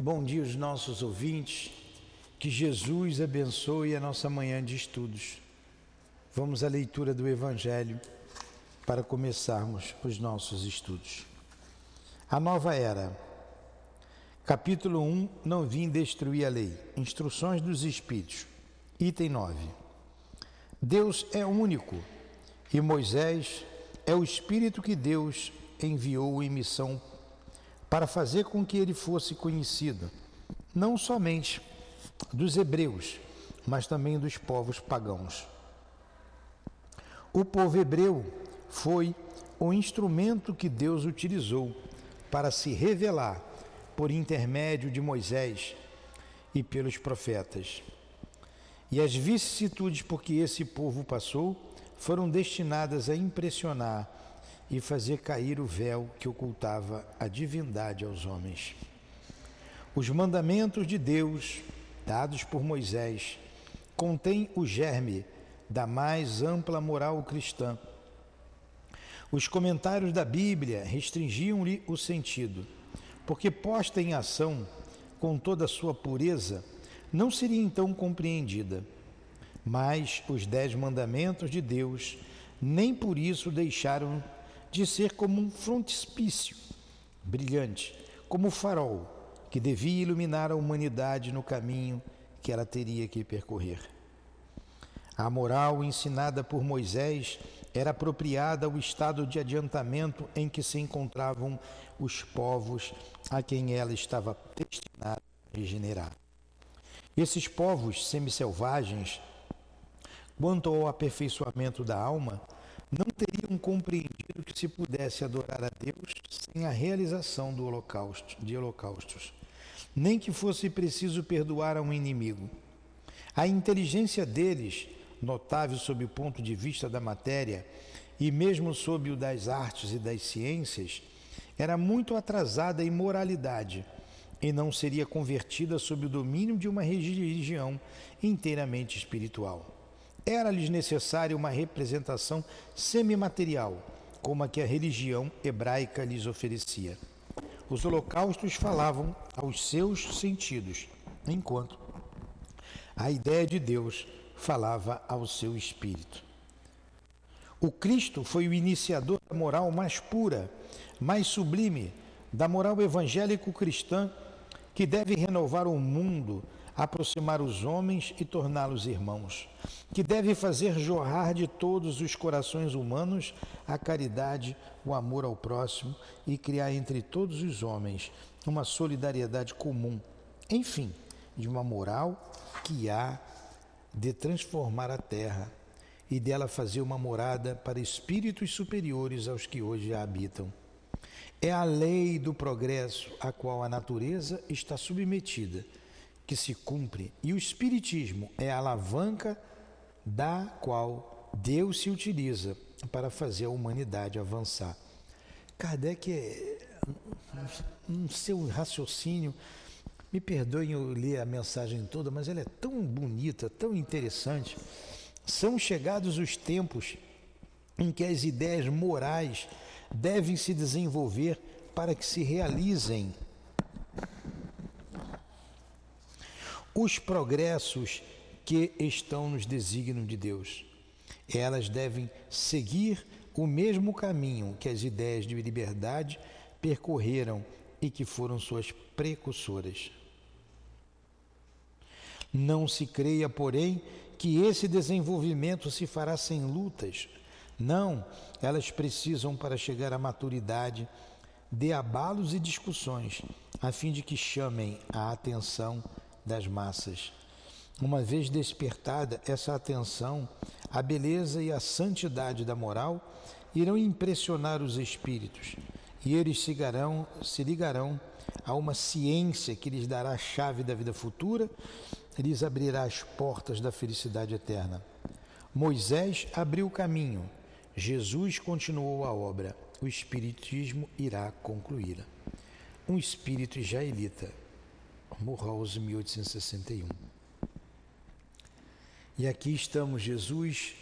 bom dia aos nossos ouvintes. Que Jesus abençoe a nossa manhã de estudos. Vamos à leitura do Evangelho para começarmos os nossos estudos. A nova era. Capítulo 1: Não vim destruir a lei. Instruções dos Espíritos. Item 9. Deus é único e Moisés é o Espírito que Deus enviou em missão para fazer com que ele fosse conhecido, não somente dos hebreus, mas também dos povos pagãos. O povo hebreu foi o instrumento que Deus utilizou para se revelar por intermédio de Moisés e pelos profetas. E as vicissitudes por que esse povo passou foram destinadas a impressionar e fazer cair o véu que ocultava a divindade aos homens. Os mandamentos de Deus, dados por Moisés, contêm o germe da mais ampla moral cristã. Os comentários da Bíblia restringiam-lhe o sentido, porque posta em ação com toda a sua pureza, não seria então compreendida. Mas os dez mandamentos de Deus nem por isso deixaram de ser como um frontispício brilhante, como o farol que devia iluminar a humanidade no caminho que ela teria que percorrer. A moral ensinada por Moisés era apropriada ao estado de adiantamento em que se encontravam os povos a quem ela estava destinada a regenerar. Esses povos semi-selvagens, quanto ao aperfeiçoamento da alma, não teriam compreendido que se pudesse adorar a Deus sem a realização do holocausto, de holocaustos, nem que fosse preciso perdoar a um inimigo. A inteligência deles, notável sob o ponto de vista da matéria e mesmo sob o das artes e das ciências, era muito atrasada em moralidade e não seria convertida sob o domínio de uma religião inteiramente espiritual. Era-lhes necessária uma representação semimaterial, como a que a religião hebraica lhes oferecia. Os holocaustos falavam aos seus sentidos, enquanto a ideia de Deus falava ao seu espírito. O Cristo foi o iniciador da moral mais pura, mais sublime, da moral evangélico-cristã que deve renovar o mundo aproximar os homens e torná-los irmãos, que deve fazer jorrar de todos os corações humanos a caridade, o amor ao próximo e criar entre todos os homens uma solidariedade comum, enfim, de uma moral que há de transformar a terra e dela fazer uma morada para espíritos superiores aos que hoje a habitam. É a lei do progresso a qual a natureza está submetida que se cumpre e o Espiritismo é a alavanca da qual Deus se utiliza para fazer a humanidade avançar. Kardec, é, no seu raciocínio, me perdoem eu ler a mensagem toda, mas ela é tão bonita, tão interessante. São chegados os tempos em que as ideias morais devem se desenvolver para que se realizem os progressos que estão nos desígnios de Deus. Elas devem seguir o mesmo caminho que as ideias de liberdade percorreram e que foram suas precursoras. Não se creia, porém, que esse desenvolvimento se fará sem lutas. Não, elas precisam, para chegar à maturidade, de abalos e discussões, a fim de que chamem a atenção das massas. Uma vez despertada essa atenção, a beleza e a santidade da moral irão impressionar os espíritos e eles se ligarão, se ligarão a uma ciência que lhes dará a chave da vida futura lhes abrirá as portas da felicidade eterna. Moisés abriu o caminho, Jesus continuou a obra, o Espiritismo irá concluí-la. Um espírito israelita Morraus, 1861. E aqui estamos, Jesus,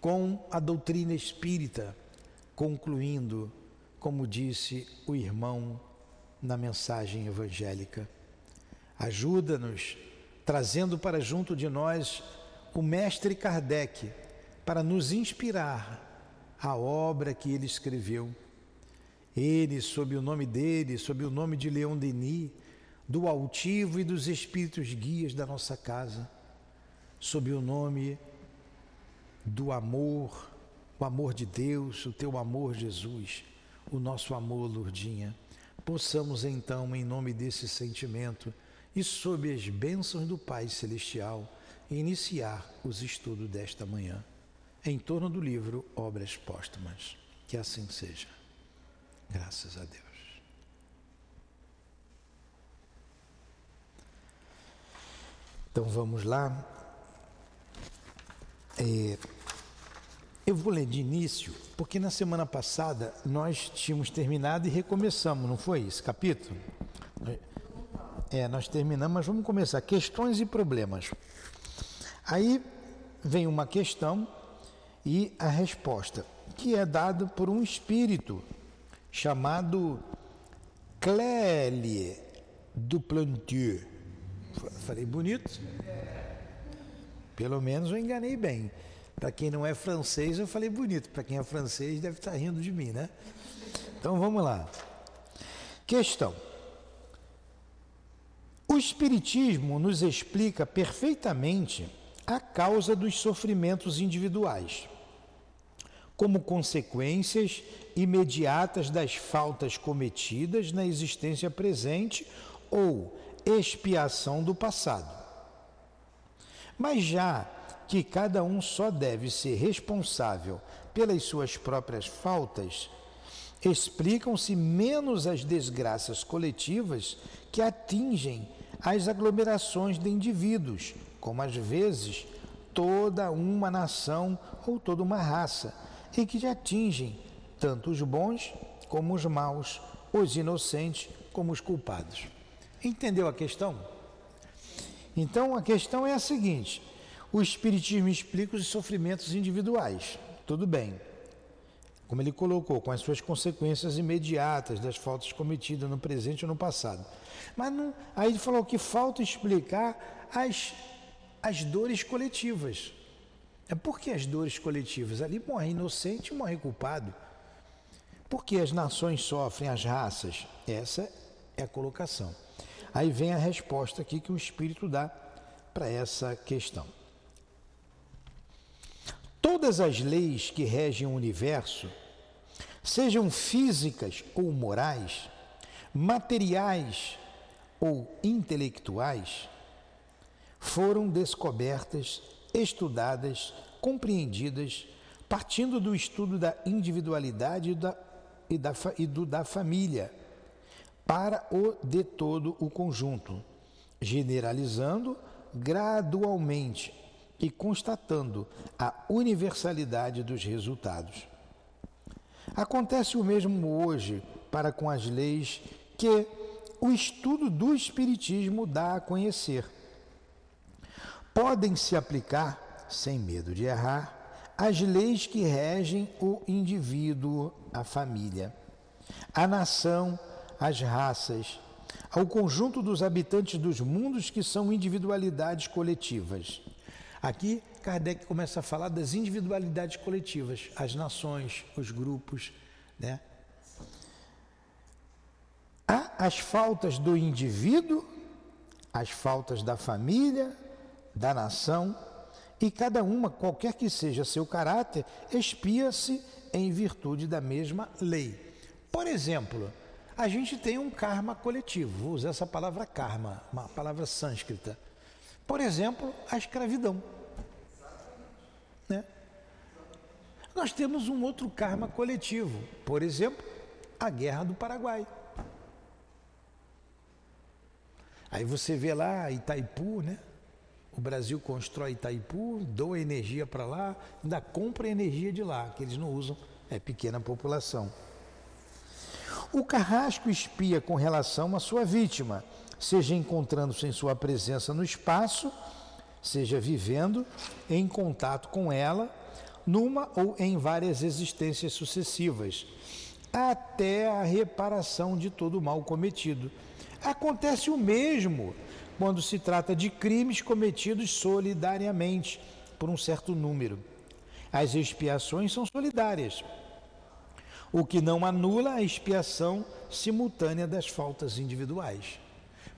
com a doutrina espírita, concluindo, como disse o irmão na mensagem evangélica, Ajuda-nos, trazendo para junto de nós o mestre Kardec, para nos inspirar a obra que ele escreveu. Ele, sob o nome dele, sob o nome de Leon Denis, do altivo e dos espíritos guias da nossa casa, sob o nome do amor, o amor de Deus, o teu amor, Jesus, o nosso amor, Lourdinha. Possamos então, em nome desse sentimento e sob as bênçãos do Pai Celestial, iniciar os estudos desta manhã em torno do livro Obras Póstumas. Que assim seja. Graças a Deus. Então vamos lá. É, eu vou ler de início, porque na semana passada nós tínhamos terminado e recomeçamos, não foi esse capítulo? É, nós terminamos, mas vamos começar. Questões e problemas. Aí vem uma questão e a resposta, que é dado por um espírito chamado Clélie Duplantier. Falei bonito? Pelo menos eu enganei bem. Para quem não é francês, eu falei bonito. Para quem é francês, deve estar rindo de mim, né? Então vamos lá. Questão. O Espiritismo nos explica perfeitamente a causa dos sofrimentos individuais como consequências imediatas das faltas cometidas na existência presente ou expiação do passado. Mas já que cada um só deve ser responsável pelas suas próprias faltas, explicam-se menos as desgraças coletivas que atingem as aglomerações de indivíduos, como às vezes toda uma nação ou toda uma raça, e que atingem tanto os bons como os maus, os inocentes como os culpados. Entendeu a questão? Então a questão é a seguinte: o Espiritismo explica os sofrimentos individuais, tudo bem. Como ele colocou, com as suas consequências imediatas das faltas cometidas no presente ou no passado. Mas não, aí ele falou que falta explicar as, as dores coletivas. É porque as dores coletivas ali morre inocente morre culpado. Porque as nações sofrem, as raças? Essa é a colocação. Aí vem a resposta aqui que o Espírito dá para essa questão. Todas as leis que regem o universo, sejam físicas ou morais, materiais ou intelectuais, foram descobertas estudadas, compreendidas, partindo do estudo da individualidade e, da, e, da, e do da família, para o de todo o conjunto, generalizando gradualmente e constatando a universalidade dos resultados. Acontece o mesmo hoje para com as leis que o estudo do Espiritismo dá a conhecer podem se aplicar, sem medo de errar, as leis que regem o indivíduo, a família, a nação, as raças, ao conjunto dos habitantes dos mundos que são individualidades coletivas. Aqui, Kardec começa a falar das individualidades coletivas, as nações, os grupos, né? Há as faltas do indivíduo, as faltas da família, da nação, e cada uma, qualquer que seja seu caráter, expia-se em virtude da mesma lei. Por exemplo, a gente tem um karma coletivo, vou usar essa palavra karma, uma palavra sânscrita. Por exemplo, a escravidão. Né? Nós temos um outro karma coletivo, por exemplo, a Guerra do Paraguai. Aí você vê lá Itaipu, né? O Brasil constrói Itaipu, doa energia para lá, ainda compra energia de lá, que eles não usam, é pequena população. O carrasco espia com relação à sua vítima, seja encontrando-se em sua presença no espaço, seja vivendo em contato com ela, numa ou em várias existências sucessivas, até a reparação de todo o mal cometido. Acontece o mesmo quando se trata de crimes cometidos solidariamente por um certo número. As expiações são solidárias, o que não anula a expiação simultânea das faltas individuais.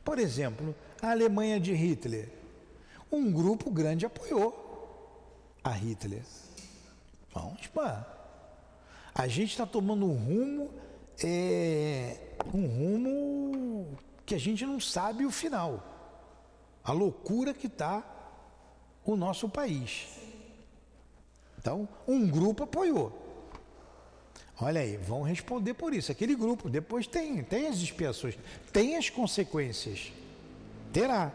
Por exemplo, a Alemanha de Hitler. Um grupo grande apoiou a Hitler. Vamos pá. A gente está tomando um rumo, é, um rumo que a gente não sabe o final. A loucura que está o nosso país. Então, um grupo apoiou. Olha aí, vão responder por isso. Aquele grupo, depois tem, tem as expiações, tem as consequências. Terá.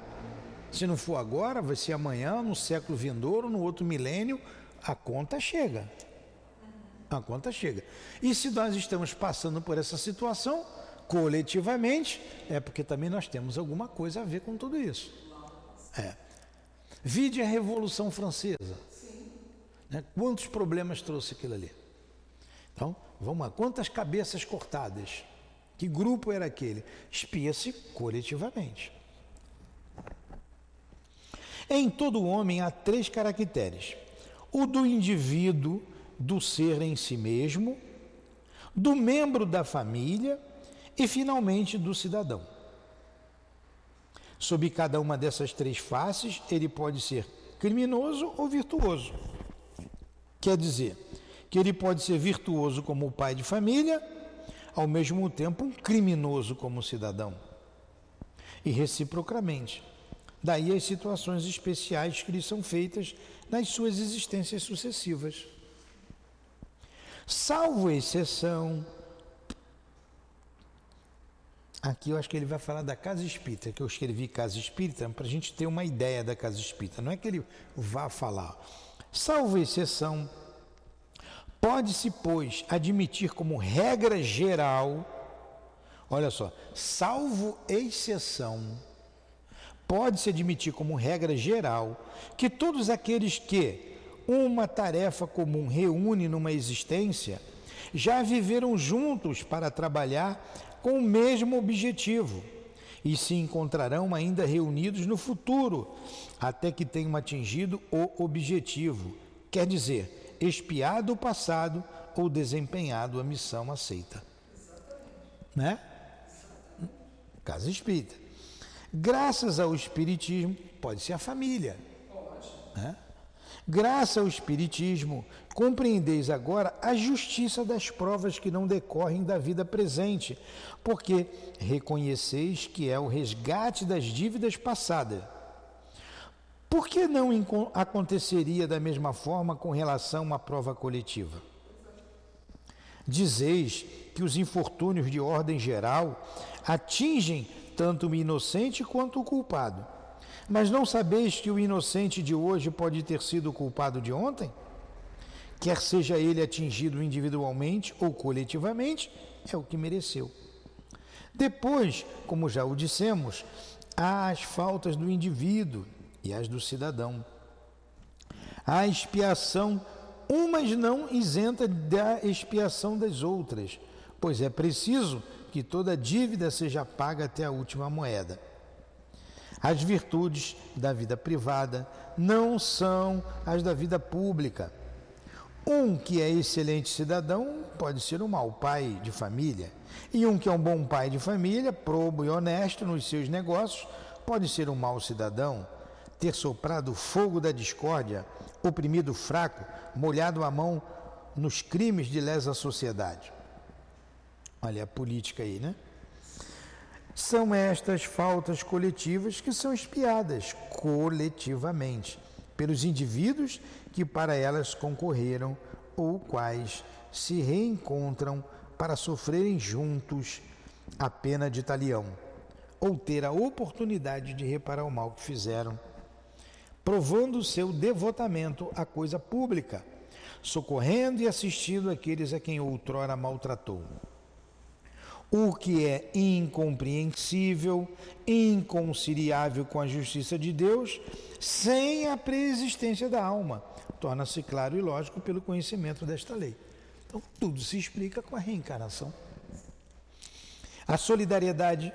Se não for agora, vai ser amanhã, no século vindouro, no outro milênio, a conta chega. A conta chega. E se nós estamos passando por essa situação, coletivamente, é porque também nós temos alguma coisa a ver com tudo isso. É. Vide a Revolução Francesa. Né? Quantos problemas trouxe aquilo ali? Então, vamos lá. Quantas cabeças cortadas? Que grupo era aquele? Espia-se coletivamente. Em todo homem há três caracteres: o do indivíduo, do ser em si mesmo, do membro da família e, finalmente, do cidadão. Sob cada uma dessas três faces, ele pode ser criminoso ou virtuoso. Quer dizer, que ele pode ser virtuoso como pai de família, ao mesmo tempo um criminoso como cidadão. E reciprocamente. Daí as situações especiais que lhe são feitas nas suas existências sucessivas. Salvo exceção. Aqui eu acho que ele vai falar da casa espírita, que eu escrevi casa espírita para a gente ter uma ideia da casa espírita. Não é que ele vá falar. Salvo exceção, pode-se, pois, admitir como regra geral, olha só, salvo exceção, pode-se admitir como regra geral que todos aqueles que uma tarefa comum reúne numa existência já viveram juntos para trabalhar com o mesmo objetivo e se encontrarão ainda reunidos no futuro, até que tenham atingido o objetivo. Quer dizer, expiado o passado ou desempenhado a missão aceita. Né? Casa espírita. Graças ao Espiritismo, pode ser a família. Né? Graças ao Espiritismo, compreendeis agora a justiça das provas que não decorrem da vida presente, porque reconheceis que é o resgate das dívidas passadas. Por que não aconteceria da mesma forma com relação à prova coletiva? Dizeis que os infortúnios de ordem geral atingem tanto o inocente quanto o culpado. Mas não sabeis que o inocente de hoje pode ter sido o culpado de ontem? Quer seja ele atingido individualmente ou coletivamente, é o que mereceu. Depois, como já o dissemos, há as faltas do indivíduo e as do cidadão. A expiação, umas não isenta da expiação das outras, pois é preciso que toda dívida seja paga até a última moeda. As virtudes da vida privada não são as da vida pública. Um que é excelente cidadão pode ser um mau pai de família, e um que é um bom pai de família, probo e honesto nos seus negócios, pode ser um mau cidadão, ter soprado fogo da discórdia, oprimido o fraco, molhado a mão nos crimes de lesa sociedade. Olha a política aí, né? São estas faltas coletivas que são espiadas coletivamente pelos indivíduos que para elas concorreram ou quais se reencontram para sofrerem juntos a pena de talião ou ter a oportunidade de reparar o mal que fizeram, provando seu devotamento à coisa pública, socorrendo e assistindo aqueles a quem outrora maltratou o que é incompreensível, inconciliável com a justiça de Deus, sem a preexistência da alma. Torna-se claro e lógico pelo conhecimento desta lei. Então, tudo se explica com a reencarnação. A solidariedade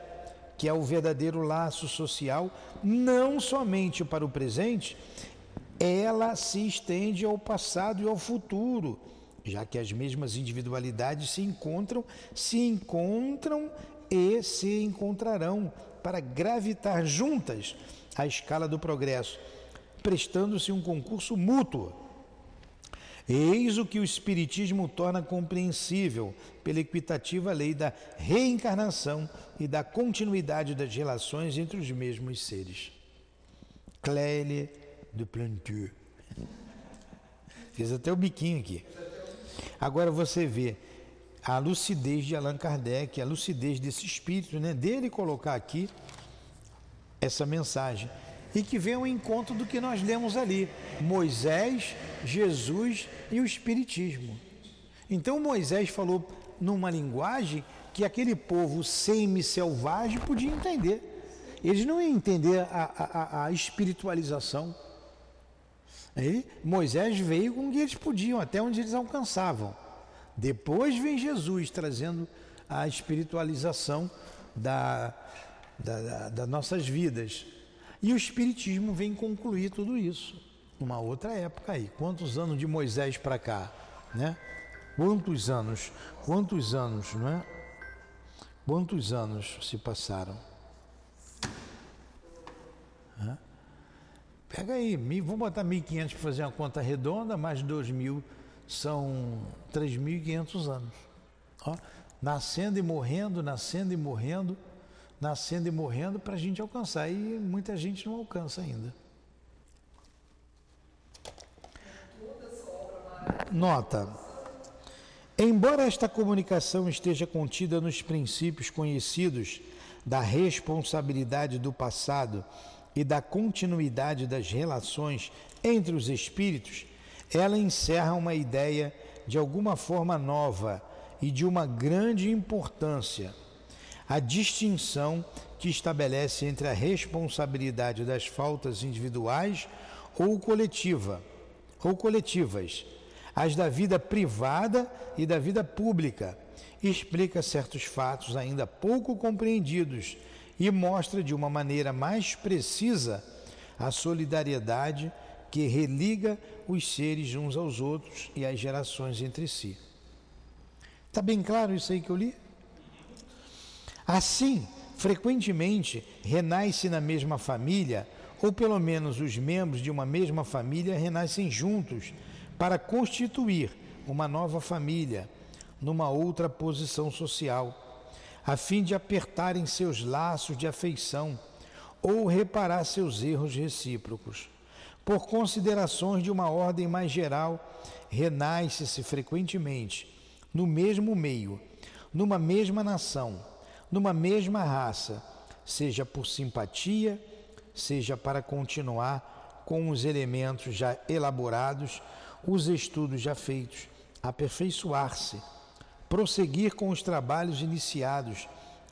que é o verdadeiro laço social, não somente para o presente, ela se estende ao passado e ao futuro, já que as mesmas individualidades se encontram, se encontram e se encontrarão para gravitar juntas à escala do progresso, prestando-se um concurso mútuo. Eis o que o Espiritismo torna compreensível pela equitativa lei da reencarnação e da continuidade das relações entre os mesmos seres. Clélie de Plantu. Fiz até o biquinho aqui. Agora você vê a lucidez de Allan Kardec, a lucidez desse espírito, né, dele colocar aqui essa mensagem. E que vem ao encontro do que nós lemos ali: Moisés, Jesus e o Espiritismo. Então Moisés falou numa linguagem que aquele povo semi-selvagem podia entender. Eles não iam entender a, a, a espiritualização. Aí, Moisés veio com o que eles podiam, até onde eles alcançavam. Depois vem Jesus trazendo a espiritualização da, da, da, das nossas vidas. E o Espiritismo vem concluir tudo isso numa outra época aí. Quantos anos de Moisés para cá, né? Quantos anos, quantos anos, não é? Quantos anos se passaram? Hã? Pega aí, vamos botar 1.500 para fazer uma conta redonda, mais 2.000 são 3.500 anos. Ó, nascendo e morrendo, nascendo e morrendo, nascendo e morrendo para a gente alcançar. E muita gente não alcança ainda. Nota. Embora esta comunicação esteja contida nos princípios conhecidos da responsabilidade do passado e da continuidade das relações entre os espíritos, ela encerra uma ideia de alguma forma nova e de uma grande importância. A distinção que estabelece entre a responsabilidade das faltas individuais ou coletiva, ou coletivas, as da vida privada e da vida pública, explica certos fatos ainda pouco compreendidos e mostra de uma maneira mais precisa a solidariedade que religa os seres uns aos outros e as gerações entre si. Está bem claro isso aí que eu li? Assim, frequentemente renasce na mesma família, ou pelo menos os membros de uma mesma família renascem juntos para constituir uma nova família numa outra posição social a fim de apertarem seus laços de afeição ou reparar seus erros recíprocos. Por considerações de uma ordem mais geral, renasce-se frequentemente no mesmo meio, numa mesma nação, numa mesma raça, seja por simpatia, seja para continuar com os elementos já elaborados, os estudos já feitos, aperfeiçoar-se prosseguir com os trabalhos iniciados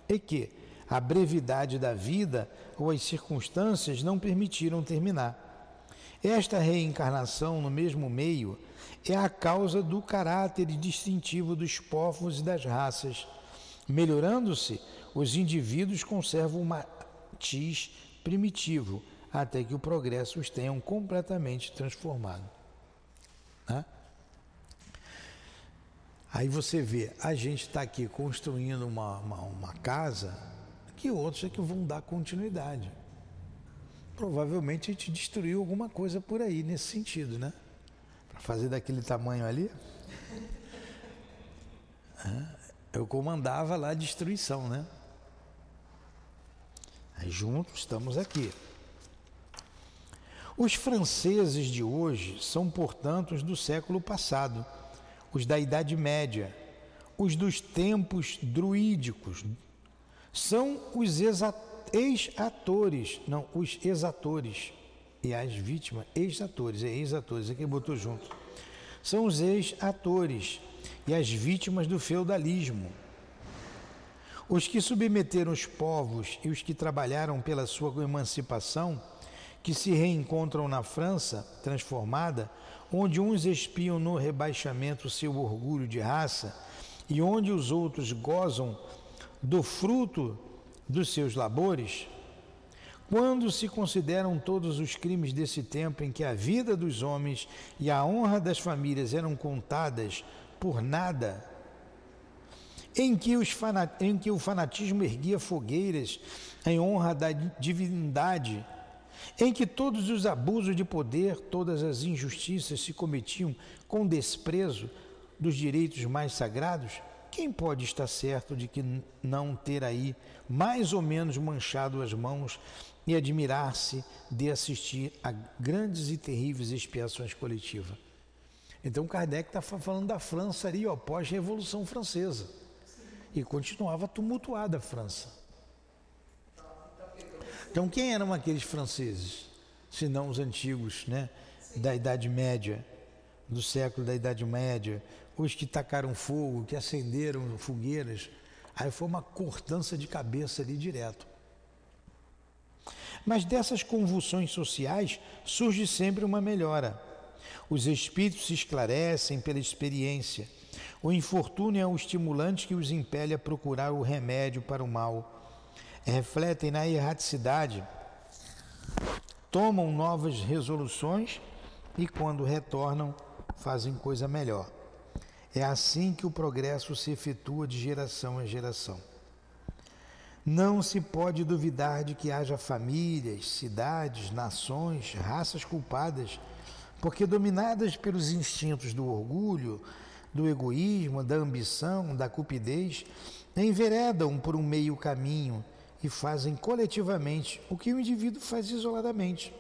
e que a brevidade da vida ou as circunstâncias não permitiram terminar. Esta reencarnação no mesmo meio é a causa do caráter distintivo dos povos e das raças. Melhorando-se, os indivíduos conservam um matiz primitivo até que o progresso os tenha completamente transformado. Né? Aí você vê, a gente está aqui construindo uma, uma, uma, casa que outros é que vão dar continuidade. Provavelmente a gente destruiu alguma coisa por aí nesse sentido, né? Para fazer daquele tamanho ali. Eu comandava lá a destruição, né? Aí juntos estamos aqui. Os franceses de hoje são, portanto, os do século passado os da Idade Média, os dos tempos druídicos. São os ex-atores, não, os ex-atores. E as vítimas, ex-atores, é ex-atores, é quem botou junto. São os ex-atores e as vítimas do feudalismo. Os que submeteram os povos e os que trabalharam pela sua emancipação, que se reencontram na França transformada, onde uns espiam no rebaixamento seu orgulho de raça e onde os outros gozam do fruto dos seus labores, quando se consideram todos os crimes desse tempo em que a vida dos homens e a honra das famílias eram contadas por nada, em que, em que o fanatismo erguia fogueiras em honra da divindade, em que todos os abusos de poder, todas as injustiças se cometiam com desprezo dos direitos mais sagrados, quem pode estar certo de que não ter aí mais ou menos manchado as mãos e admirar-se de assistir a grandes e terríveis expiações coletivas? Então Kardec está falando da França ali, ó, pós-Revolução Francesa. E continuava tumultuada a França. Então quem eram aqueles franceses? Se não os antigos, né? Da Idade Média, do século da Idade Média, os que tacaram fogo, que acenderam fogueiras. Aí foi uma cortança de cabeça ali direto. Mas dessas convulsões sociais surge sempre uma melhora. Os espíritos se esclarecem pela experiência. O infortúnio é o estimulante que os impele a procurar o remédio para o mal. Refletem na erraticidade, tomam novas resoluções e, quando retornam, fazem coisa melhor. É assim que o progresso se efetua de geração em geração. Não se pode duvidar de que haja famílias, cidades, nações, raças culpadas, porque dominadas pelos instintos do orgulho, do egoísmo, da ambição, da cupidez, enveredam por um meio caminho e fazem coletivamente o que o indivíduo faz isoladamente.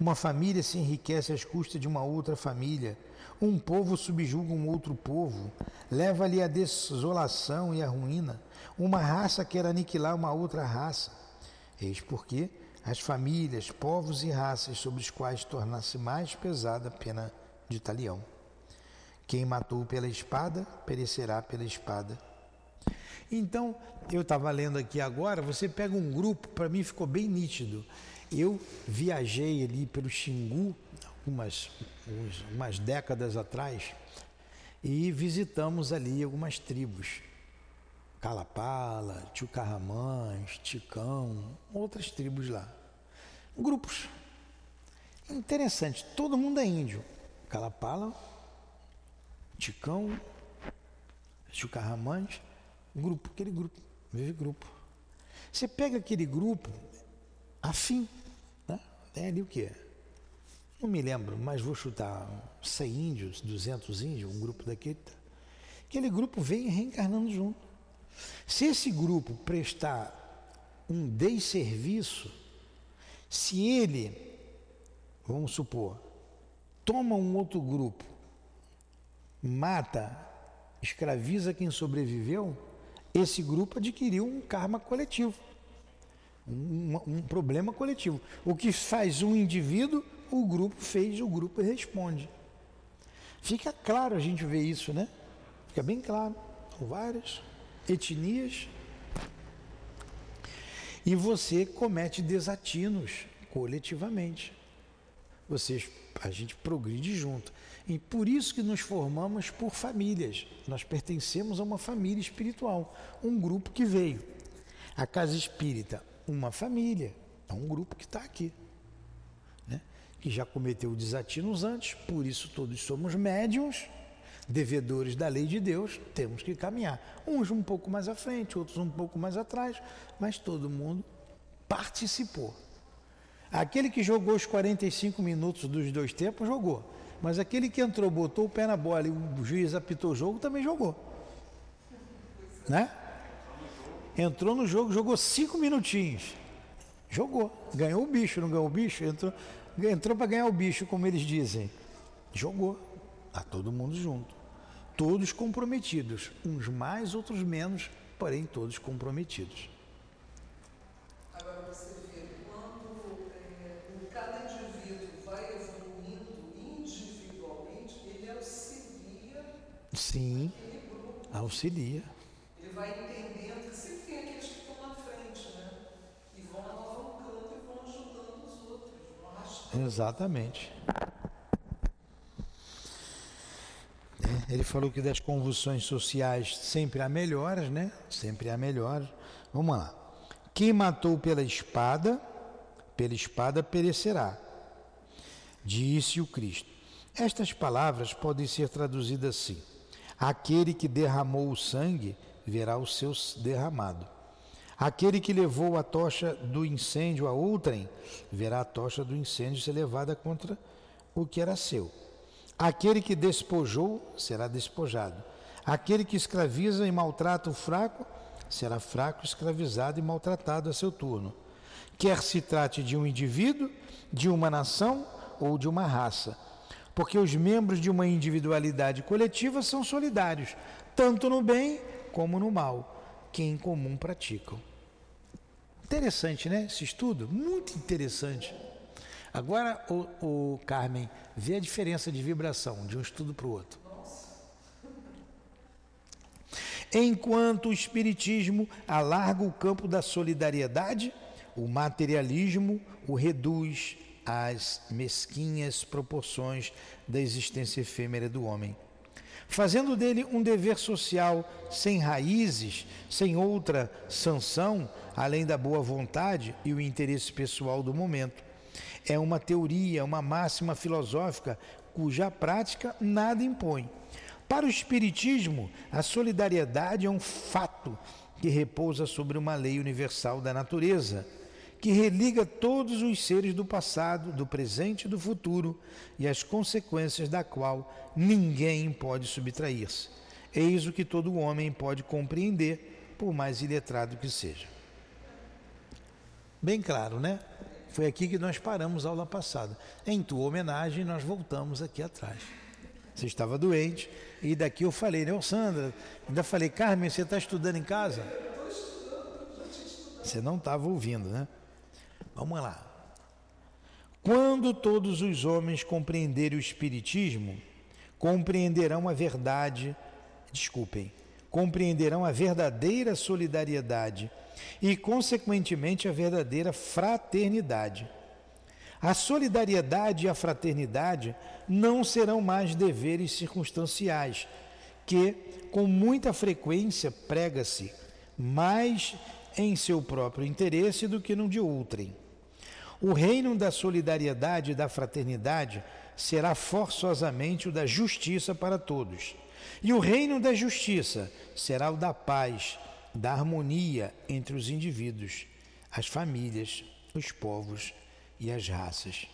Uma família se enriquece às custas de uma outra família. Um povo subjuga um outro povo, leva-lhe a desolação e a ruína. Uma raça quer aniquilar uma outra raça. Eis porque as famílias, povos e raças sobre os quais torna-se mais pesada a pena de talião. Quem matou pela espada, perecerá pela espada. Então, eu estava lendo aqui agora, você pega um grupo, para mim ficou bem nítido. Eu viajei ali pelo Xingu, algumas umas décadas atrás, e visitamos ali algumas tribos. Calapala, Tchucarramãs, Ticão, outras tribos lá. Grupos. Interessante, todo mundo é índio. Calapala, Ticão, Tchucarramãs, grupo, aquele grupo, vive grupo. Você pega aquele grupo, afim. Né? Tem ali o quê? Não me lembro, mas vou chutar 100 índios, 200 índios, um grupo daquele. Aquele grupo vem reencarnando junto. Se esse grupo prestar um desserviço, se ele, vamos supor, toma um outro grupo, mata, escraviza quem sobreviveu, esse grupo adquiriu um karma coletivo um, um problema coletivo. O que faz um indivíduo, o grupo fez, o grupo responde. Fica claro a gente ver isso, né? Fica bem claro. São várias etnias. E você comete desatinos coletivamente. Vocês, a gente progride junto. E por isso que nos formamos por famílias. Nós pertencemos a uma família espiritual, um grupo que veio. A casa espírita uma família, é um grupo que está aqui, né? que já cometeu desatinos antes, por isso todos somos médiums, devedores da lei de Deus, temos que caminhar. Uns um pouco mais à frente, outros um pouco mais atrás, mas todo mundo participou. Aquele que jogou os 45 minutos dos dois tempos, jogou. Mas aquele que entrou, botou o pé na bola e o juiz apitou o jogo, também jogou. Né? Entrou no jogo, jogou cinco minutinhos. Jogou. Ganhou o bicho, não ganhou o bicho? Entrou, entrou para ganhar o bicho, como eles dizem. Jogou. Está todo mundo junto. Todos comprometidos. Uns mais, outros menos, porém todos comprometidos. Agora você vê, quando é, cada indivíduo vai evoluindo individualmente, ele auxilia. Sim, auxilia. Ele vai entendendo Exatamente. Ele falou que das convulsões sociais sempre há melhoras, né? Sempre há melhoras. Vamos lá. Quem matou pela espada, pela espada perecerá. Disse o Cristo. Estas palavras podem ser traduzidas assim: Aquele que derramou o sangue verá o seu derramado. Aquele que levou a tocha do incêndio a outrem, verá a tocha do incêndio ser levada contra o que era seu. Aquele que despojou, será despojado. Aquele que escraviza e maltrata o fraco, será fraco, escravizado e maltratado a seu turno. Quer se trate de um indivíduo, de uma nação ou de uma raça. Porque os membros de uma individualidade coletiva são solidários, tanto no bem como no mal que em comum praticam. Interessante, né? Esse estudo, muito interessante. Agora, o, o Carmen, vê a diferença de vibração de um estudo para o outro. Enquanto o Espiritismo alarga o campo da solidariedade, o materialismo o reduz às mesquinhas proporções da existência efêmera do homem fazendo dele um dever social sem raízes, sem outra sanção, além da boa vontade e o interesse pessoal do momento. É uma teoria, uma máxima filosófica cuja prática nada impõe. Para o Espiritismo, a solidariedade é um fato que repousa sobre uma lei universal da natureza que religa todos os seres do passado, do presente e do futuro, e as consequências da qual ninguém pode subtrair-se. Eis o que todo homem pode compreender, por mais iletrado que seja. Bem claro, né? Foi aqui que nós paramos a aula passada. Em tua homenagem, nós voltamos aqui atrás. Você estava doente, e daqui eu falei, né, Sandra? Ainda falei, Carmen, você está estudando em casa? Você não estava ouvindo, né? Vamos lá. Quando todos os homens compreenderem o Espiritismo, compreenderão a verdade, desculpem, compreenderão a verdadeira solidariedade e, consequentemente, a verdadeira fraternidade. A solidariedade e a fraternidade não serão mais deveres circunstanciais, que, com muita frequência, prega-se mais em seu próprio interesse do que no de outrem. O reino da solidariedade e da fraternidade será forçosamente o da justiça para todos. E o reino da justiça será o da paz, da harmonia entre os indivíduos, as famílias, os povos e as raças.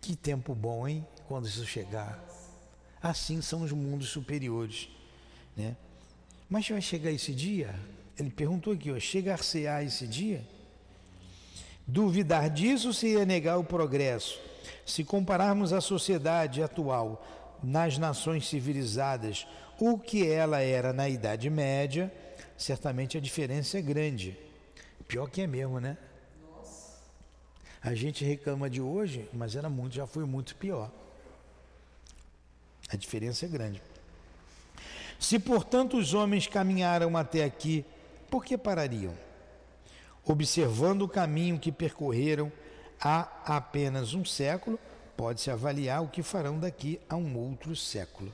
Que tempo bom, hein? Quando isso chegar. Assim são os mundos superiores, né? Mas vai chegar esse dia? Ele perguntou aqui, ó, chegar-se-á esse dia? Duvidar disso seria negar o progresso. Se compararmos a sociedade atual nas nações civilizadas, o que ela era na Idade Média, certamente a diferença é grande. Pior que é mesmo, né? A gente reclama de hoje, mas era muito, já foi muito pior. A diferença é grande. Se, portanto, os homens caminharam até aqui, por que parariam? Observando o caminho que percorreram há apenas um século, pode-se avaliar o que farão daqui a um outro século.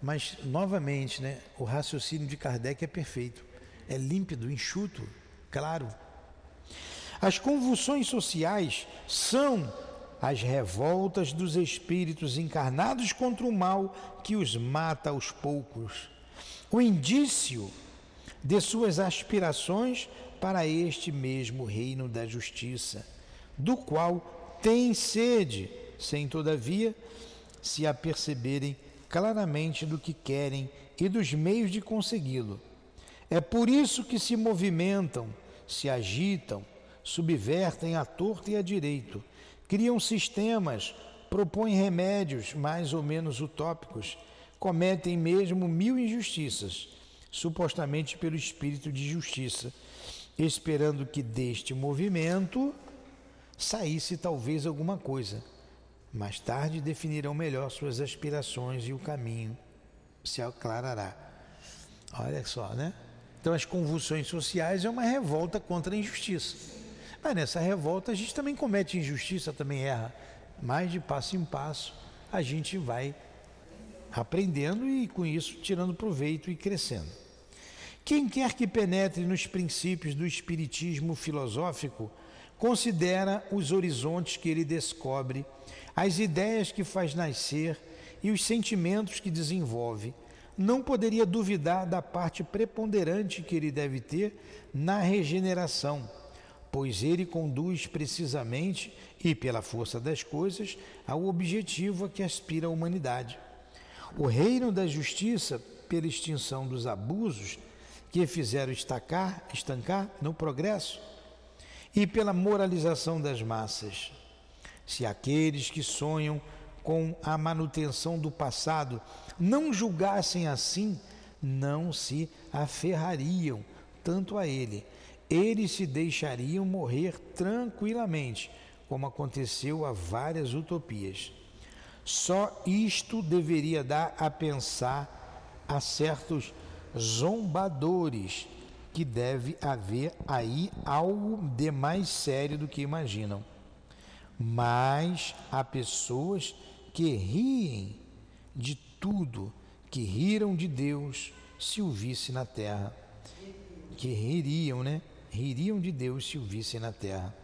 Mas, novamente, né, o raciocínio de Kardec é perfeito. É límpido, enxuto, claro. As convulsões sociais são as revoltas dos espíritos encarnados contra o mal que os mata aos poucos. O indício de suas aspirações para este mesmo reino da justiça, do qual tem sede, sem todavia se aperceberem claramente do que querem e dos meios de consegui-lo. É por isso que se movimentam, se agitam, subvertem a torta e a direito, criam sistemas, propõem remédios mais ou menos utópicos, cometem mesmo mil injustiças supostamente pelo espírito de justiça, esperando que deste movimento saísse talvez alguma coisa. Mais tarde definirão melhor suas aspirações e o caminho se aclarará. Olha só, né? Então as convulsões sociais é uma revolta contra a injustiça. Mas nessa revolta a gente também comete injustiça, também erra. Mas de passo em passo a gente vai aprendendo e com isso tirando proveito e crescendo. Quem quer que penetre nos princípios do espiritismo filosófico, considera os horizontes que ele descobre, as ideias que faz nascer e os sentimentos que desenvolve, não poderia duvidar da parte preponderante que ele deve ter na regeneração, pois ele conduz precisamente e pela força das coisas ao objetivo a que aspira a humanidade. O reino da justiça, pela extinção dos abusos que fizeram estacar, estancar no progresso, e pela moralização das massas. Se aqueles que sonham com a manutenção do passado não julgassem assim, não se aferrariam tanto a ele. Eles se deixariam morrer tranquilamente, como aconteceu a várias utopias. Só isto deveria dar a pensar a certos zombadores que deve haver aí algo de mais sério do que imaginam. Mas há pessoas que riem de tudo, que riram de Deus se o visse na terra. Que ririam, né? Ririam de Deus se o vissem na terra.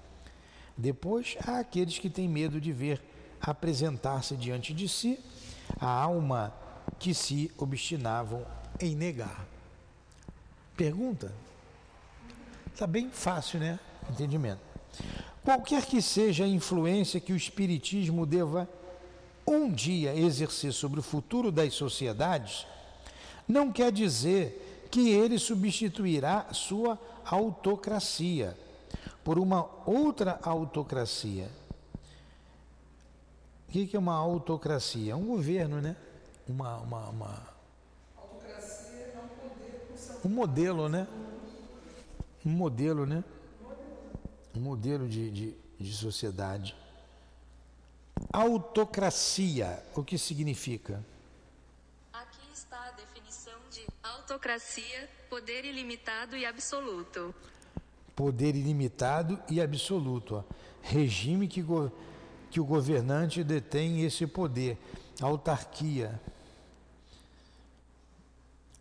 Depois há aqueles que têm medo de ver apresentar-se diante de si a alma que se obstinavam em negar. Pergunta? Está bem fácil, né? Entendimento. Qualquer que seja a influência que o Espiritismo deva um dia exercer sobre o futuro das sociedades, não quer dizer que ele substituirá sua autocracia por uma outra autocracia. O que é uma autocracia? É um governo, né? Uma, uma, uma... Autocracia é um poder Um modelo, né? Um modelo, né? Um modelo de, de, de sociedade. Autocracia, o que significa? Aqui está a definição de autocracia: poder ilimitado e absoluto. Poder ilimitado e absoluto. Ó. Regime que, que o governante detém esse poder. Autarquia.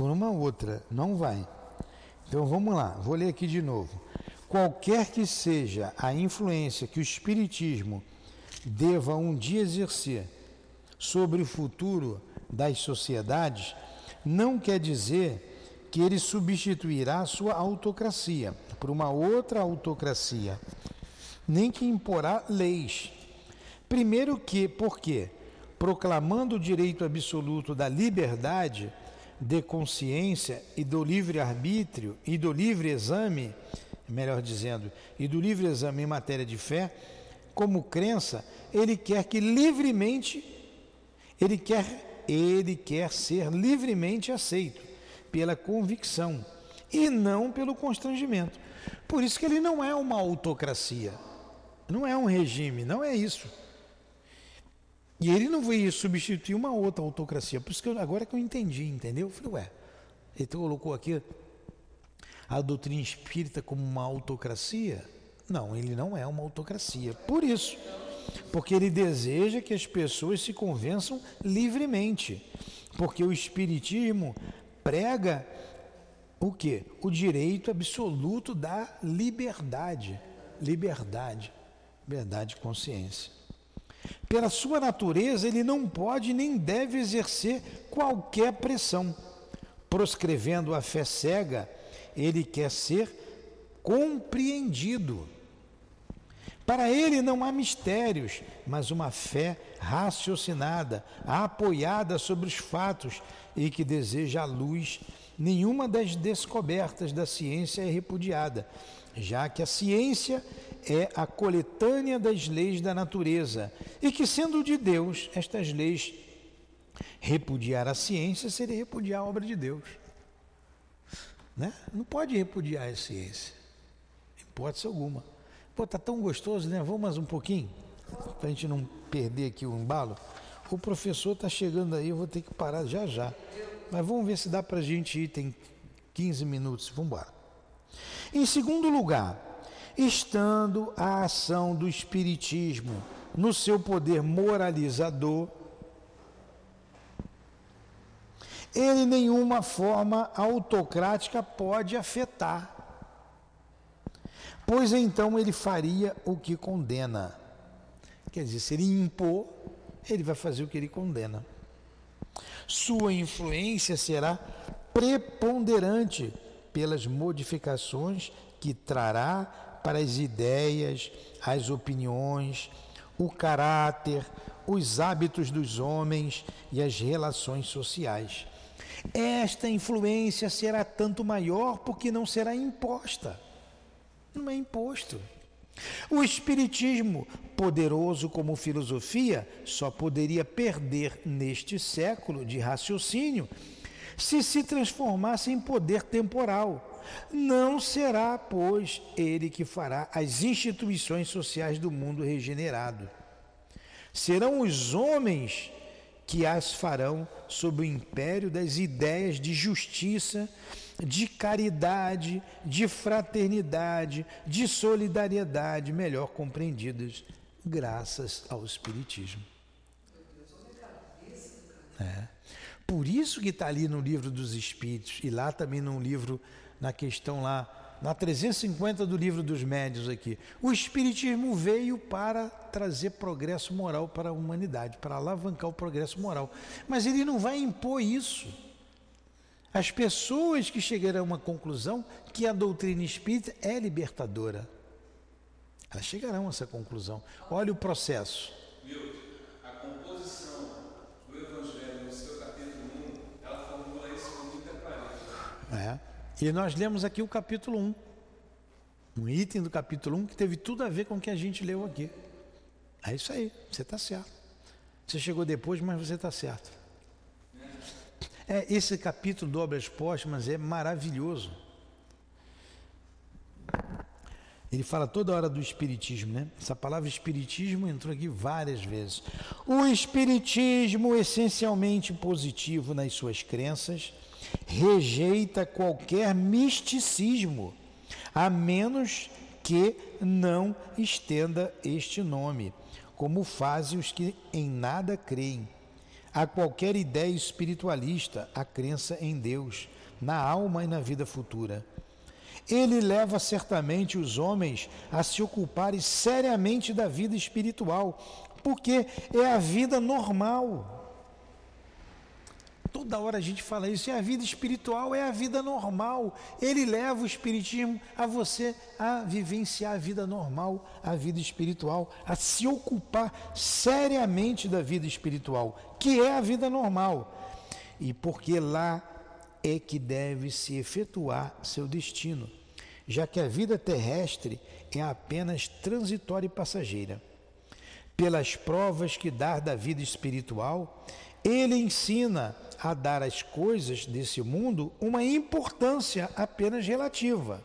Por uma outra, não vai. Então vamos lá, vou ler aqui de novo. Qualquer que seja a influência que o Espiritismo deva um dia exercer sobre o futuro das sociedades, não quer dizer que ele substituirá sua autocracia por uma outra autocracia, nem que imporá leis. Primeiro que, porque, proclamando o direito absoluto da liberdade de consciência e do livre-arbítrio e do livre exame, melhor dizendo, e do livre exame em matéria de fé, como crença, ele quer que livremente, ele quer, ele quer ser livremente aceito pela convicção e não pelo constrangimento. Por isso que ele não é uma autocracia, não é um regime, não é isso. E ele não veio substituir uma outra autocracia. Por isso que eu, agora que eu entendi, entendeu? Eu falei, ué, ele colocou aqui a doutrina espírita como uma autocracia? Não, ele não é uma autocracia. Por isso, porque ele deseja que as pessoas se convençam livremente. Porque o espiritismo prega o que? O direito absoluto da liberdade. Liberdade. Liberdade de consciência. Pela sua natureza, ele não pode nem deve exercer qualquer pressão. Proscrevendo a fé cega, ele quer ser compreendido. Para ele não há mistérios, mas uma fé raciocinada, apoiada sobre os fatos e que deseja a luz. Nenhuma das descobertas da ciência é repudiada, já que a ciência é a coletânea das leis da natureza e que, sendo de Deus, estas leis repudiar a ciência seria repudiar a obra de Deus. Né? Não pode repudiar a ciência, hipótese alguma. Pô, tá tão gostoso, né? Vamos mais um pouquinho, para a gente não perder aqui o embalo. O professor está chegando aí, eu vou ter que parar já já. Mas vamos ver se dá para a gente ir, tem 15 minutos, vamos embora. Em segundo lugar, estando a ação do Espiritismo no seu poder moralizador, ele nenhuma forma autocrática pode afetar, pois então ele faria o que condena. Quer dizer, se ele impor, ele vai fazer o que ele condena. Sua influência será preponderante pelas modificações que trará para as ideias, as opiniões, o caráter, os hábitos dos homens e as relações sociais. Esta influência será tanto maior porque não será imposta. Não é imposto. O Espiritismo, poderoso como filosofia, só poderia perder neste século de raciocínio se se transformasse em poder temporal. Não será, pois, ele que fará as instituições sociais do mundo regenerado. Serão os homens que as farão sob o império das ideias de justiça, de caridade, de fraternidade, de solidariedade, melhor compreendidas, graças ao Espiritismo. É. Por isso que está ali no livro dos Espíritos, e lá também no livro, na questão lá na 350 do livro dos médios aqui. O Espiritismo veio para trazer progresso moral para a humanidade, para alavancar o progresso moral. Mas ele não vai impor isso. As pessoas que chegarão a uma conclusão que a doutrina espírita é libertadora. Elas chegarão a essa conclusão. Olha o processo. a composição do Evangelho no seu capítulo 1, ela formula isso com muita clareza. É. E nós lemos aqui o capítulo 1. Um item do capítulo 1 que teve tudo a ver com o que a gente leu aqui. É isso aí, você está certo. Você chegou depois, mas você está certo. É, esse capítulo do Obras Póstumas é maravilhoso. Ele fala toda hora do espiritismo, né? Essa palavra espiritismo entrou aqui várias vezes. O espiritismo essencialmente positivo nas suas crenças rejeita qualquer misticismo, a menos que não estenda este nome, como fazem os que em nada creem. A qualquer ideia espiritualista, a crença em Deus, na alma e na vida futura. Ele leva certamente os homens a se ocuparem seriamente da vida espiritual, porque é a vida normal Toda hora a gente fala isso, e a vida espiritual é a vida normal. Ele leva o espiritismo a você a vivenciar a vida normal, a vida espiritual, a se ocupar seriamente da vida espiritual, que é a vida normal. E porque lá é que deve se efetuar seu destino, já que a vida terrestre é apenas transitória e passageira. Pelas provas que dá da vida espiritual, ele ensina a dar às coisas desse mundo uma importância apenas relativa,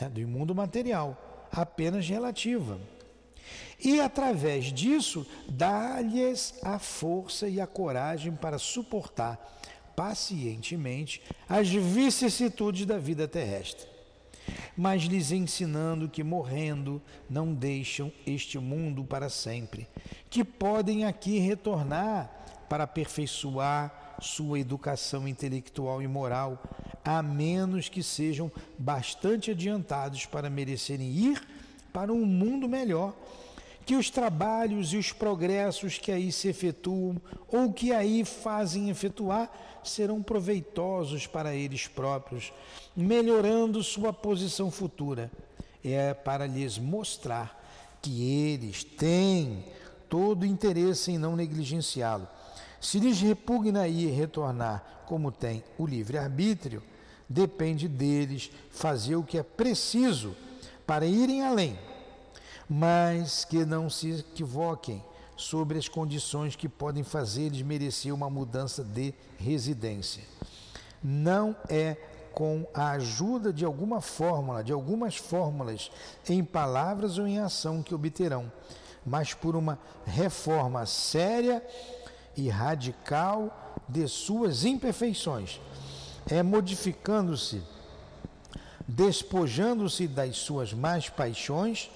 né, do mundo material, apenas relativa. E através disso, dá-lhes a força e a coragem para suportar pacientemente as vicissitudes da vida terrestre. Mas lhes ensinando que morrendo não deixam este mundo para sempre, que podem aqui retornar para aperfeiçoar sua educação intelectual e moral, a menos que sejam bastante adiantados para merecerem ir para um mundo melhor, que os trabalhos e os progressos que aí se efetuam ou que aí fazem efetuar serão proveitosos para eles próprios, melhorando sua posição futura. É para lhes mostrar que eles têm todo interesse em não negligenciá-lo se lhes repugna ir retornar como tem o livre-arbítrio, depende deles fazer o que é preciso para irem além, mas que não se equivoquem sobre as condições que podem fazer eles merecer uma mudança de residência. Não é com a ajuda de alguma fórmula, de algumas fórmulas, em palavras ou em ação que obterão, mas por uma reforma séria e radical de suas imperfeições. É modificando-se, despojando-se das suas más paixões,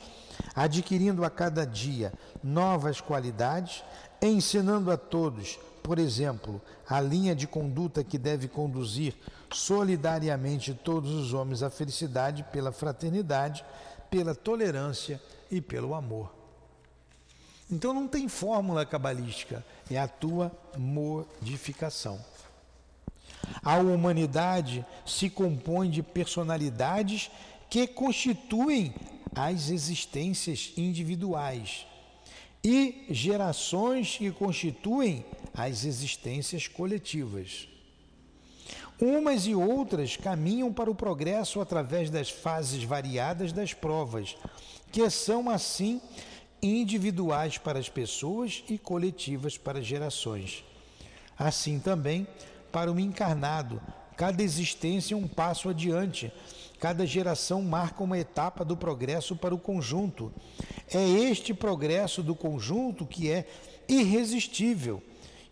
adquirindo a cada dia novas qualidades, ensinando a todos, por exemplo, a linha de conduta que deve conduzir solidariamente todos os homens à felicidade pela fraternidade, pela tolerância e pelo amor. Então não tem fórmula cabalística, é a tua modificação. A humanidade se compõe de personalidades que constituem as existências individuais e gerações que constituem as existências coletivas. Umas e outras caminham para o progresso através das fases variadas das provas, que são assim individuais para as pessoas e coletivas para as gerações. Assim também, para o encarnado, cada existência é um passo adiante, cada geração marca uma etapa do progresso para o conjunto. É este progresso do conjunto que é irresistível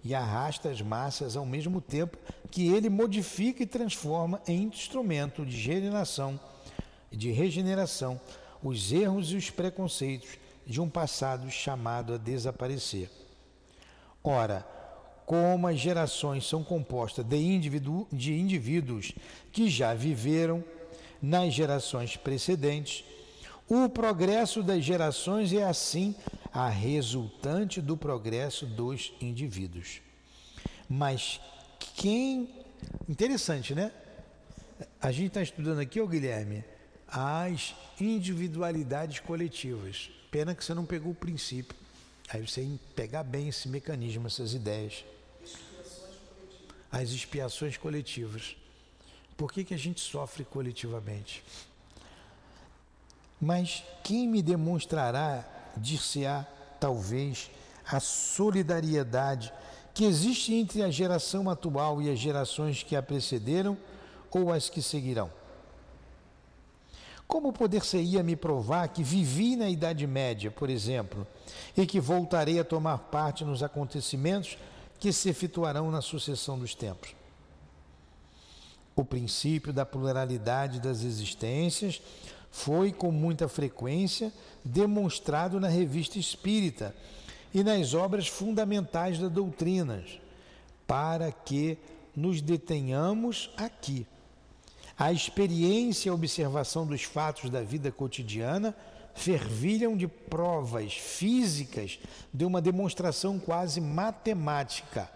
e arrasta as massas ao mesmo tempo que ele modifica e transforma em instrumento de regeneração, de regeneração os erros e os preconceitos de um passado chamado a desaparecer. Ora, como as gerações são compostas de, indivíduo, de indivíduos que já viveram nas gerações precedentes, o progresso das gerações é assim a resultante do progresso dos indivíduos. Mas quem. Interessante, né? A gente está estudando aqui, ô Guilherme, as individualidades coletivas. Pena que você não pegou o princípio. Aí você pegar bem esse mecanismo, essas ideias. As expiações coletivas. Por que, que a gente sofre coletivamente? Mas quem me demonstrará dir-se-á, talvez, a solidariedade que existe entre a geração atual e as gerações que a precederam ou as que seguirão. Como poder-se-ia me provar que vivi na Idade Média, por exemplo, e que voltarei a tomar parte nos acontecimentos que se efetuarão na sucessão dos tempos? O princípio da pluralidade das existências foi com muita frequência demonstrado na revista espírita e nas obras fundamentais da doutrina, para que nos detenhamos aqui. A experiência e a observação dos fatos da vida cotidiana fervilham de provas físicas de uma demonstração quase matemática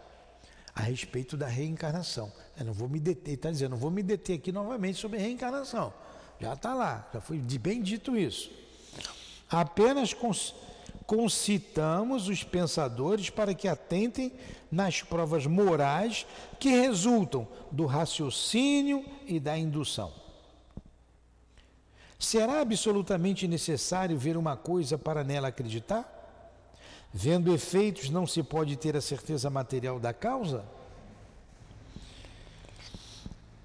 a respeito da reencarnação. Eu não vou me deter, está dizendo, não vou me deter aqui novamente sobre reencarnação. Já está lá, já foi bem dito isso. Apenas concitamos os pensadores para que atentem nas provas morais que resultam do raciocínio e da indução. Será absolutamente necessário ver uma coisa para nela acreditar? Vendo efeitos, não se pode ter a certeza material da causa?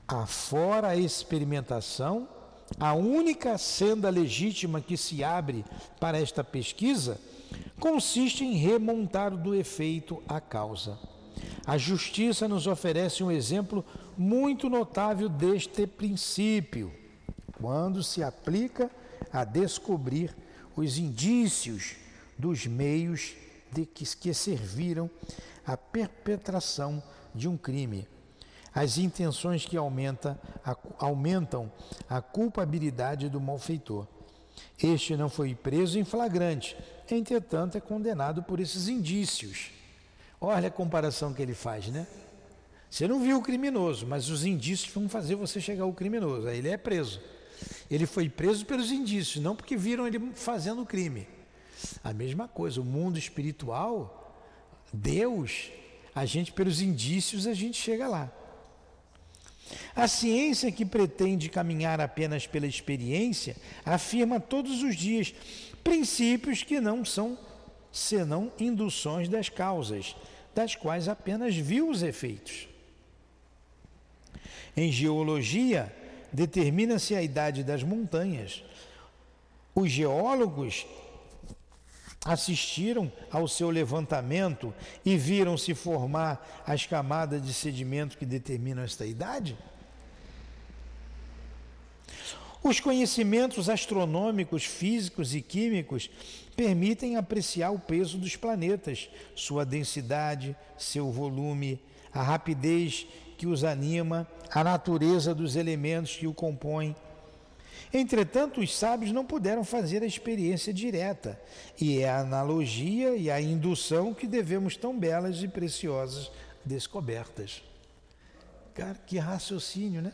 Afora a experimentação, a única senda legítima que se abre para esta pesquisa consiste em remontar do efeito à causa. A justiça nos oferece um exemplo muito notável deste princípio, quando se aplica a descobrir os indícios dos meios de que, que serviram à perpetração de um crime as intenções que aumenta, a, aumentam a culpabilidade do malfeitor. Este não foi preso em flagrante, entretanto é condenado por esses indícios. Olha a comparação que ele faz, né? Você não viu o criminoso, mas os indícios vão fazer você chegar ao criminoso. Aí ele é preso. Ele foi preso pelos indícios, não porque viram ele fazendo o crime. A mesma coisa, o mundo espiritual, Deus, a gente pelos indícios a gente chega lá. A ciência que pretende caminhar apenas pela experiência afirma todos os dias princípios que não são senão induções das causas, das quais apenas viu os efeitos. Em geologia, determina-se a idade das montanhas. Os geólogos assistiram ao seu levantamento e viram se formar as camadas de sedimento que determinam esta idade? Os conhecimentos astronômicos, físicos e químicos permitem apreciar o peso dos planetas, sua densidade, seu volume, a rapidez que os anima, a natureza dos elementos que o compõem. Entretanto, os sábios não puderam fazer a experiência direta, e é a analogia e a indução que devemos tão belas e preciosas descobertas. Cara, que raciocínio, né?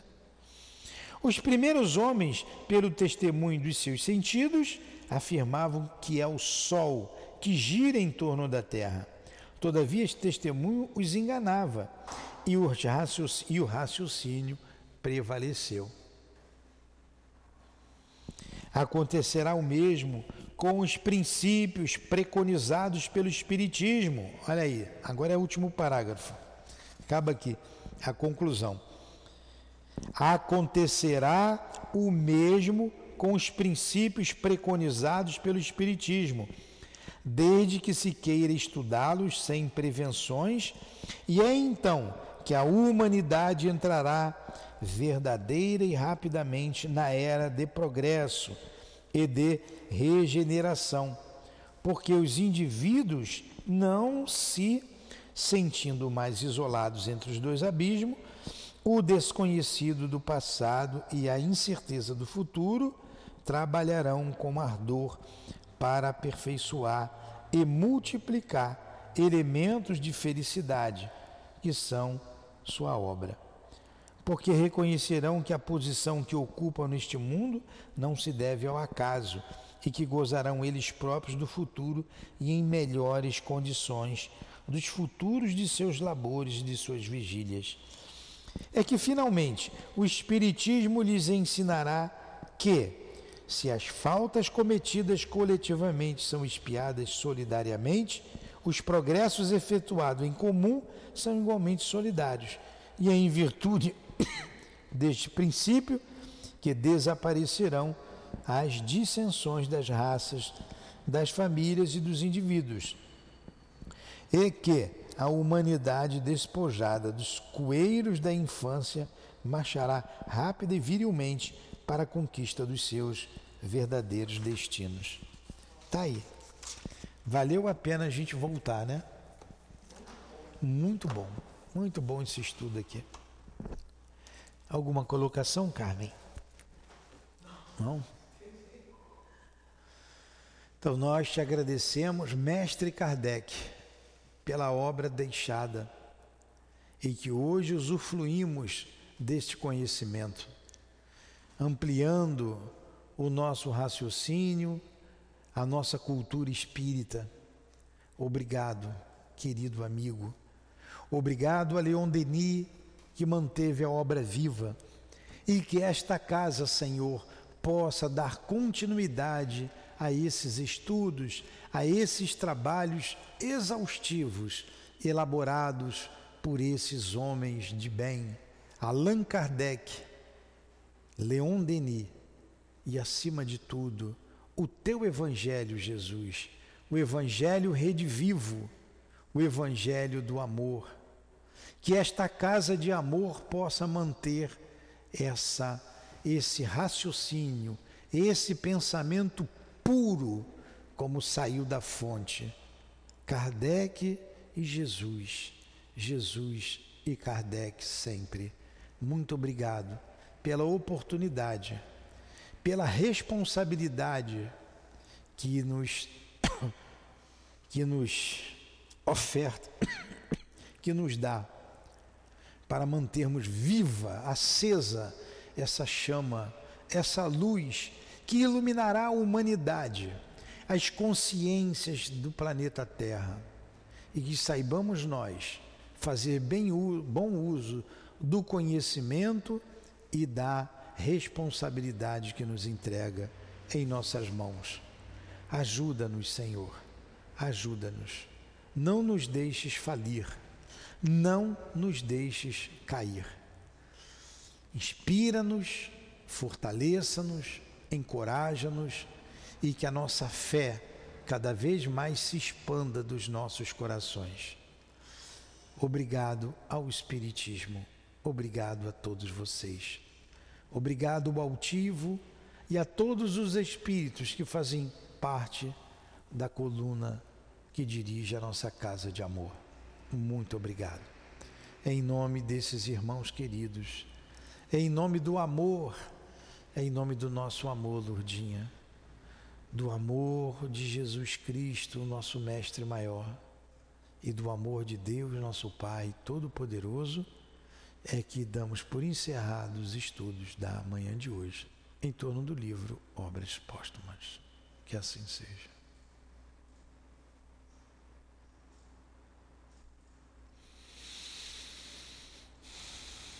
Os primeiros homens, pelo testemunho dos seus sentidos, afirmavam que é o Sol que gira em torno da Terra. Todavia, este testemunho os enganava e o raciocínio, e o raciocínio prevaleceu. Acontecerá o mesmo com os princípios preconizados pelo Espiritismo. Olha aí, agora é o último parágrafo. Acaba aqui a conclusão. Acontecerá o mesmo com os princípios preconizados pelo Espiritismo, desde que se queira estudá-los sem prevenções, e é então que a humanidade entrará verdadeira e rapidamente na era de progresso e de regeneração, porque os indivíduos não se sentindo mais isolados entre os dois abismos, o desconhecido do passado e a incerteza do futuro trabalharão com ardor para aperfeiçoar e multiplicar elementos de felicidade que são sua obra. Porque reconhecerão que a posição que ocupam neste mundo não se deve ao acaso e que gozarão eles próprios do futuro e em melhores condições dos futuros de seus labores e de suas vigílias é que finalmente o Espiritismo lhes ensinará que, se as faltas cometidas coletivamente são espiadas solidariamente, os progressos efetuados em comum são igualmente solidários. E é em virtude deste princípio que desaparecerão as dissensões das raças, das famílias e dos indivíduos. E que, a humanidade despojada dos coeiros da infância marchará rápida e virilmente para a conquista dos seus verdadeiros destinos. Tá aí. Valeu a pena a gente voltar, né? Muito bom, muito bom esse estudo aqui. Alguma colocação, Carmen? Não? Então nós te agradecemos, mestre Kardec pela obra deixada e que hoje usufruímos deste conhecimento, ampliando o nosso raciocínio, a nossa cultura espírita. Obrigado, querido amigo. Obrigado a Leon Denis, que manteve a obra viva, e que esta casa, Senhor, possa dar continuidade a esses estudos, a esses trabalhos exaustivos elaborados por esses homens de bem, Allan Kardec, Leon Denis e, acima de tudo, o teu Evangelho, Jesus, o Evangelho redivivo, o Evangelho do amor. Que esta casa de amor possa manter essa esse raciocínio, esse pensamento puro como saiu da fonte. Kardec e Jesus. Jesus e Kardec sempre. Muito obrigado pela oportunidade, pela responsabilidade que nos que nos oferta, que nos dá para mantermos viva, acesa essa chama, essa luz que iluminará a humanidade as consciências do planeta Terra e que saibamos nós fazer bem, bom uso do conhecimento e da responsabilidade que nos entrega em nossas mãos. Ajuda-nos, Senhor, ajuda-nos. Não nos deixes falir, não nos deixes cair. Inspira-nos, fortaleça-nos, encoraja-nos e que a nossa fé cada vez mais se expanda dos nossos corações. Obrigado ao Espiritismo, obrigado a todos vocês. Obrigado ao Altivo e a todos os espíritos que fazem parte da coluna que dirige a nossa casa de amor. Muito obrigado. Em nome desses irmãos queridos, em nome do amor, em nome do nosso amor, Lourdinha, do amor de Jesus Cristo, nosso Mestre maior, e do amor de Deus, nosso Pai Todo-Poderoso, é que damos por encerrados os estudos da manhã de hoje em torno do livro Obras Póstumas. Que assim seja.